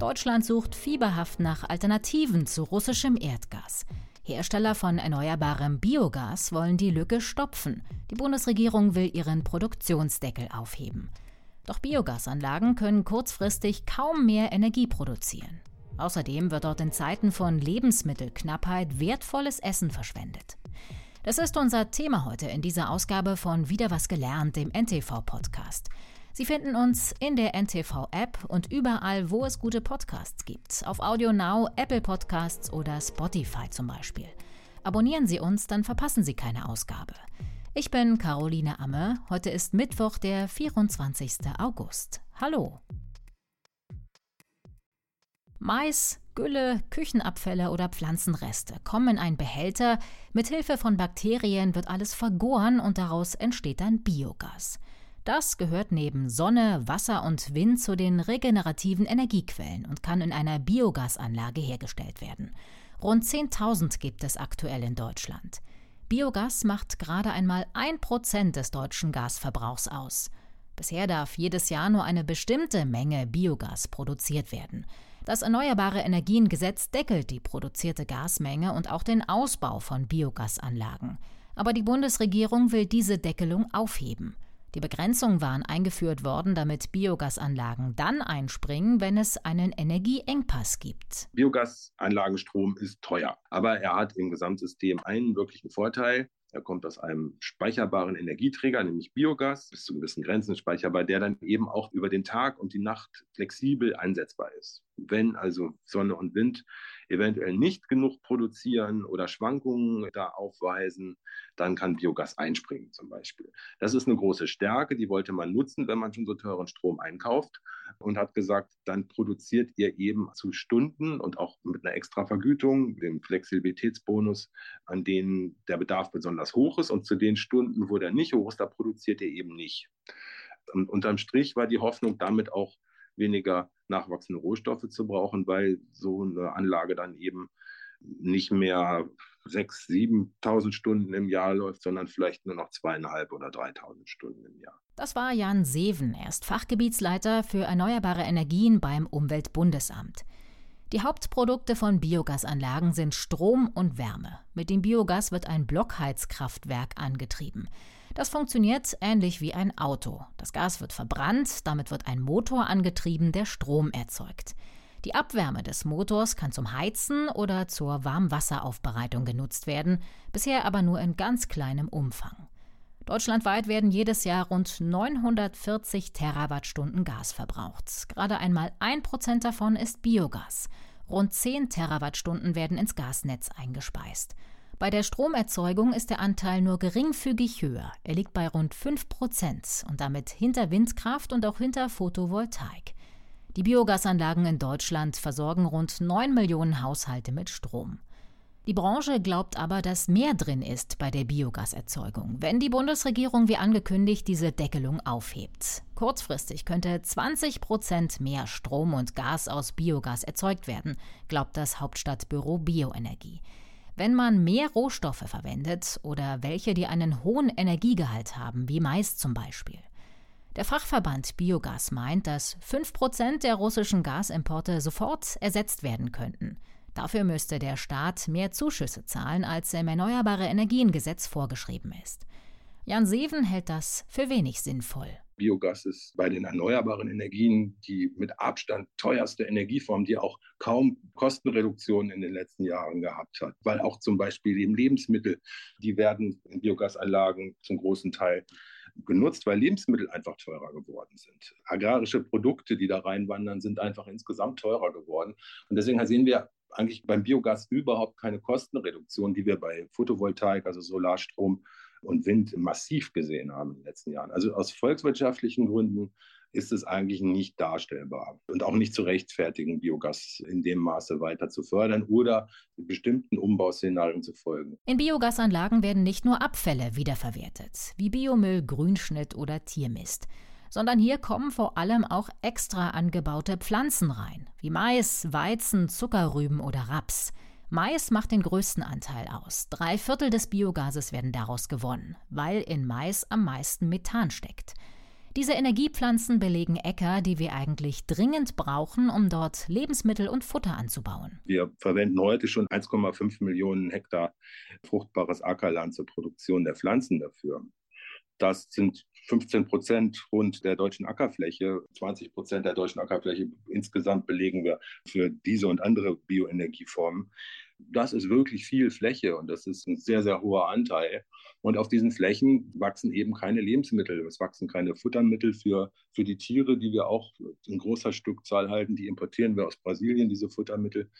Deutschland sucht fieberhaft nach Alternativen zu russischem Erdgas. Hersteller von erneuerbarem Biogas wollen die Lücke stopfen. Die Bundesregierung will ihren Produktionsdeckel aufheben. Doch Biogasanlagen können kurzfristig kaum mehr Energie produzieren. Außerdem wird dort in Zeiten von Lebensmittelknappheit wertvolles Essen verschwendet. Das ist unser Thema heute in dieser Ausgabe von Wieder was gelernt, dem NTV-Podcast. Sie finden uns in der NTV-App und überall, wo es gute Podcasts gibt. Auf Audio Now, Apple Podcasts oder Spotify zum Beispiel. Abonnieren Sie uns, dann verpassen Sie keine Ausgabe. Ich bin Caroline Amme. Heute ist Mittwoch, der 24. August. Hallo. Mais, Gülle, Küchenabfälle oder Pflanzenreste kommen in einen Behälter. Mit Hilfe von Bakterien wird alles vergoren und daraus entsteht dann Biogas. Das gehört neben Sonne, Wasser und Wind zu den regenerativen Energiequellen und kann in einer Biogasanlage hergestellt werden. Rund 10.000 gibt es aktuell in Deutschland. Biogas macht gerade einmal ein Prozent des deutschen Gasverbrauchs aus. Bisher darf jedes Jahr nur eine bestimmte Menge Biogas produziert werden. Das Erneuerbare Energiengesetz deckelt die produzierte Gasmenge und auch den Ausbau von Biogasanlagen. Aber die Bundesregierung will diese Deckelung aufheben. Die Begrenzungen waren eingeführt worden, damit Biogasanlagen dann einspringen, wenn es einen Energieengpass gibt. Biogasanlagenstrom ist teuer, aber er hat im Gesamtsystem einen wirklichen Vorteil. Er kommt aus einem speicherbaren Energieträger, nämlich Biogas, bis zu gewissen Grenzen speicherbar, der dann eben auch über den Tag und die Nacht flexibel einsetzbar ist. Wenn also Sonne und Wind eventuell nicht genug produzieren oder Schwankungen da aufweisen, dann kann Biogas einspringen zum Beispiel. Das ist eine große Stärke, die wollte man nutzen, wenn man schon so teuren Strom einkauft und hat gesagt, dann produziert ihr eben zu Stunden und auch mit einer extra Vergütung, dem Flexibilitätsbonus, an denen der Bedarf besonders hoch ist und zu den Stunden, wo der nicht hoch ist, da produziert ihr eben nicht. Und unterm Strich war die Hoffnung damit auch weniger nachwachsende Rohstoffe zu brauchen, weil so eine Anlage dann eben nicht mehr 6.000, 7.000 Stunden im Jahr läuft, sondern vielleicht nur noch zweieinhalb oder 3.000 Stunden im Jahr. Das war Jan Seven. Er ist Fachgebietsleiter für erneuerbare Energien beim Umweltbundesamt. Die Hauptprodukte von Biogasanlagen sind Strom und Wärme. Mit dem Biogas wird ein Blockheizkraftwerk angetrieben. Das funktioniert ähnlich wie ein Auto. Das Gas wird verbrannt, damit wird ein Motor angetrieben, der Strom erzeugt. Die Abwärme des Motors kann zum Heizen oder zur Warmwasseraufbereitung genutzt werden, bisher aber nur in ganz kleinem Umfang. Deutschlandweit werden jedes Jahr rund 940 Terawattstunden Gas verbraucht. Gerade einmal ein Prozent davon ist Biogas. Rund 10 Terawattstunden werden ins Gasnetz eingespeist. Bei der Stromerzeugung ist der Anteil nur geringfügig höher. Er liegt bei rund 5 Prozent und damit hinter Windkraft und auch hinter Photovoltaik. Die Biogasanlagen in Deutschland versorgen rund 9 Millionen Haushalte mit Strom. Die Branche glaubt aber, dass mehr drin ist bei der Biogaserzeugung, wenn die Bundesregierung wie angekündigt diese Deckelung aufhebt. Kurzfristig könnte 20 Prozent mehr Strom und Gas aus Biogas erzeugt werden, glaubt das Hauptstadtbüro Bioenergie. Wenn man mehr Rohstoffe verwendet oder welche, die einen hohen Energiegehalt haben, wie Mais zum Beispiel. Der Fachverband Biogas meint, dass 5 Prozent der russischen Gasimporte sofort ersetzt werden könnten. Dafür müsste der Staat mehr Zuschüsse zahlen, als im Erneuerbare Energiengesetz vorgeschrieben ist. Jan Seven hält das für wenig sinnvoll. Biogas ist bei den erneuerbaren Energien die mit Abstand teuerste Energieform, die auch kaum Kostenreduktionen in den letzten Jahren gehabt hat. Weil auch zum Beispiel eben Lebensmittel, die werden in Biogasanlagen zum großen Teil genutzt, weil Lebensmittel einfach teurer geworden sind. Agrarische Produkte, die da reinwandern, sind einfach insgesamt teurer geworden. Und deswegen sehen wir eigentlich beim Biogas überhaupt keine Kostenreduktion, die wir bei Photovoltaik, also Solarstrom und Wind massiv gesehen haben in den letzten Jahren. Also aus volkswirtschaftlichen Gründen ist es eigentlich nicht darstellbar und auch nicht zu rechtfertigen, Biogas in dem Maße weiter zu fördern oder bestimmten Umbauszenarien zu folgen. In Biogasanlagen werden nicht nur Abfälle wiederverwertet, wie Biomüll, Grünschnitt oder Tiermist sondern hier kommen vor allem auch extra angebaute Pflanzen rein, wie Mais, Weizen, Zuckerrüben oder Raps. Mais macht den größten Anteil aus. Drei Viertel des Biogases werden daraus gewonnen, weil in Mais am meisten Methan steckt. Diese Energiepflanzen belegen Äcker, die wir eigentlich dringend brauchen, um dort Lebensmittel und Futter anzubauen. Wir verwenden heute schon 1,5 Millionen Hektar fruchtbares Ackerland zur Produktion der Pflanzen dafür. Das sind 15 Prozent rund der deutschen Ackerfläche, 20 Prozent der deutschen Ackerfläche insgesamt belegen wir für diese und andere Bioenergieformen. Das ist wirklich viel Fläche und das ist ein sehr, sehr hoher Anteil. Und auf diesen Flächen wachsen eben keine Lebensmittel. Es wachsen keine Futtermittel für, für die Tiere, die wir auch in großer Stückzahl halten. Die importieren wir aus Brasilien, diese Futtermittel.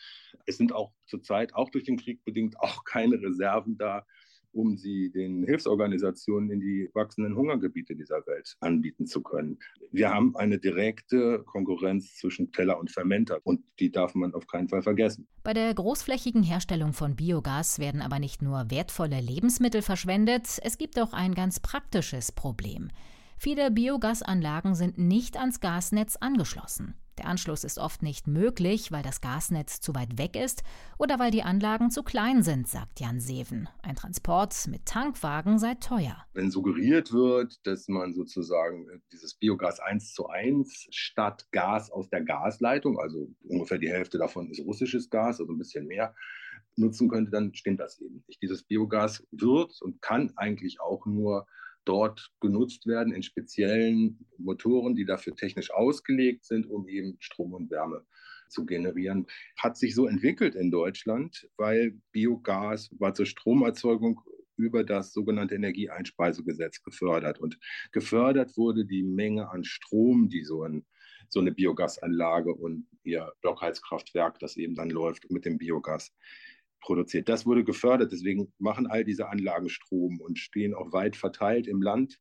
Es sind auch zurzeit, auch durch den Krieg bedingt, auch keine Reserven da um sie den Hilfsorganisationen in die wachsenden Hungergebiete dieser Welt anbieten zu können. Wir haben eine direkte Konkurrenz zwischen Teller und Fermenter und die darf man auf keinen Fall vergessen. Bei der großflächigen Herstellung von Biogas werden aber nicht nur wertvolle Lebensmittel verschwendet, es gibt auch ein ganz praktisches Problem. Viele Biogasanlagen sind nicht ans Gasnetz angeschlossen. Der Anschluss ist oft nicht möglich, weil das Gasnetz zu weit weg ist oder weil die Anlagen zu klein sind, sagt Jan Seven. Ein Transport mit Tankwagen sei teuer. Wenn suggeriert wird, dass man sozusagen äh, dieses Biogas 1 zu 1 statt Gas aus der Gasleitung, also ungefähr die Hälfte davon ist russisches Gas, also ein bisschen mehr, nutzen könnte, dann stimmt das eben nicht. Dieses Biogas wird und kann eigentlich auch nur dort genutzt werden in speziellen Motoren, die dafür technisch ausgelegt sind, um eben Strom und Wärme zu generieren. Hat sich so entwickelt in Deutschland, weil Biogas war zur Stromerzeugung über das sogenannte Energieeinspeisegesetz gefördert. Und gefördert wurde die Menge an Strom, die so, ein, so eine Biogasanlage und ihr Blockheizkraftwerk, das eben dann läuft mit dem Biogas, produziert. Das wurde gefördert, deswegen machen all diese Anlagen Strom und stehen auch weit verteilt im Land.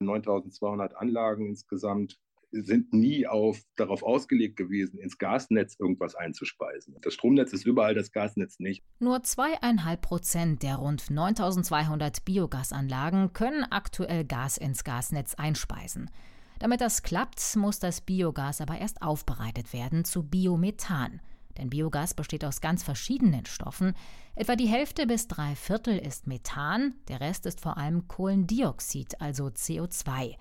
9200 Anlagen insgesamt sind nie auf, darauf ausgelegt gewesen, ins Gasnetz irgendwas einzuspeisen. Das Stromnetz ist überall, das Gasnetz nicht. Nur zweieinhalb Prozent der rund 9200 Biogasanlagen können aktuell Gas ins Gasnetz einspeisen. Damit das klappt, muss das Biogas aber erst aufbereitet werden zu Biomethan. Denn Biogas besteht aus ganz verschiedenen Stoffen. Etwa die Hälfte bis drei Viertel ist Methan, der Rest ist vor allem Kohlendioxid, also CO2.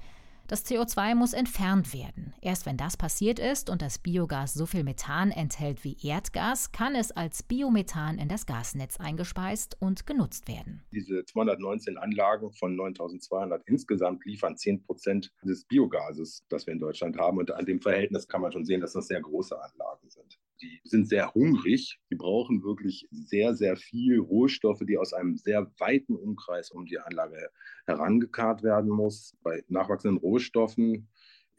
Das CO2 muss entfernt werden. Erst wenn das passiert ist und das Biogas so viel Methan enthält wie Erdgas, kann es als Biomethan in das Gasnetz eingespeist und genutzt werden. Diese 219 Anlagen von 9200 insgesamt liefern 10 Prozent des Biogases, das wir in Deutschland haben. Und an dem Verhältnis kann man schon sehen, dass das sehr große Anlagen sind die sind sehr hungrig. Die brauchen wirklich sehr, sehr viel Rohstoffe, die aus einem sehr weiten Umkreis um die Anlage herangekarrt werden muss. Bei nachwachsenden Rohstoffen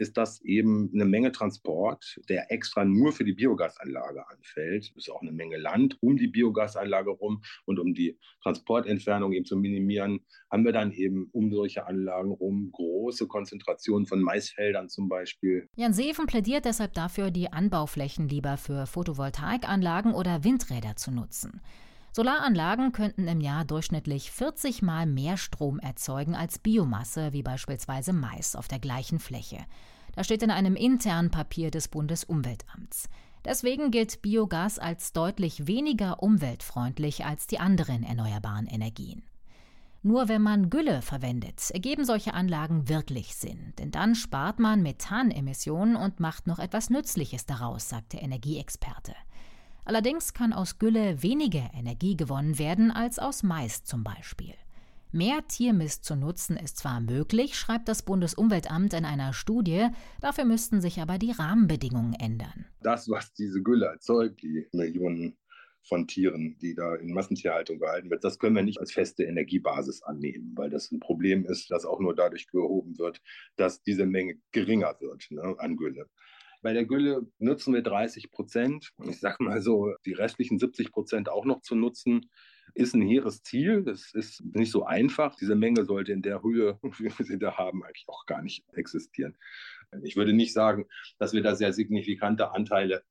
ist das eben eine Menge Transport, der extra nur für die Biogasanlage anfällt. Es ist auch eine Menge Land um die Biogasanlage rum und um die Transportentfernung eben zu minimieren, haben wir dann eben um solche Anlagen rum große Konzentrationen von Maisfeldern zum Beispiel. Jan Seeven plädiert deshalb dafür, die Anbauflächen lieber für Photovoltaikanlagen oder Windräder zu nutzen. Solaranlagen könnten im Jahr durchschnittlich 40 Mal mehr Strom erzeugen als Biomasse, wie beispielsweise Mais auf der gleichen Fläche. Das steht in einem internen Papier des Bundesumweltamts. Deswegen gilt Biogas als deutlich weniger umweltfreundlich als die anderen erneuerbaren Energien. Nur wenn man Gülle verwendet, ergeben solche Anlagen wirklich Sinn, denn dann spart man Methanemissionen und macht noch etwas Nützliches daraus, sagt der Energieexperte. Allerdings kann aus Gülle weniger Energie gewonnen werden als aus Mais zum Beispiel. Mehr Tiermist zu nutzen ist zwar möglich, schreibt das Bundesumweltamt in einer Studie, dafür müssten sich aber die Rahmenbedingungen ändern. Das, was diese Gülle erzeugt, die Millionen von Tieren, die da in Massentierhaltung gehalten wird, das können wir nicht als feste Energiebasis annehmen, weil das ein Problem ist, das auch nur dadurch behoben wird, dass diese Menge geringer wird ne, an Gülle. Bei der Gülle nutzen wir 30 Prozent. Ich sage mal so, die restlichen 70 Prozent auch noch zu nutzen, ist ein hehres Ziel. Das ist nicht so einfach. Diese Menge sollte in der Höhe, wie wir sie da haben, eigentlich auch gar nicht existieren. Ich würde nicht sagen, dass wir da sehr signifikante Anteile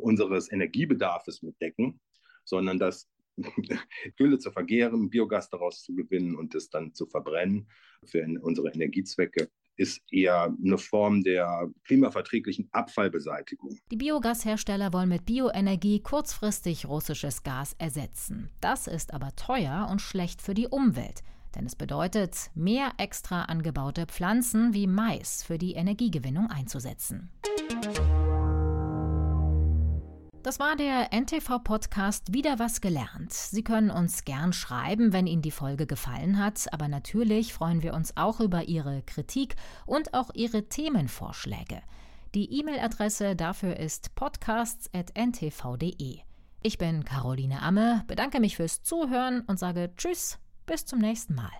unseres Energiebedarfs mitdecken, sondern dass Gülle zu vergehren, Biogas daraus zu gewinnen und es dann zu verbrennen für unsere Energiezwecke ist eher eine Form der klimaverträglichen Abfallbeseitigung. Die Biogashersteller wollen mit Bioenergie kurzfristig russisches Gas ersetzen. Das ist aber teuer und schlecht für die Umwelt. Denn es bedeutet, mehr extra angebaute Pflanzen wie Mais für die Energiegewinnung einzusetzen. Das war der NTV-Podcast Wieder was gelernt. Sie können uns gern schreiben, wenn Ihnen die Folge gefallen hat, aber natürlich freuen wir uns auch über Ihre Kritik und auch Ihre Themenvorschläge. Die E-Mail-Adresse dafür ist podcasts.ntv.de. Ich bin Caroline Amme, bedanke mich fürs Zuhören und sage Tschüss, bis zum nächsten Mal.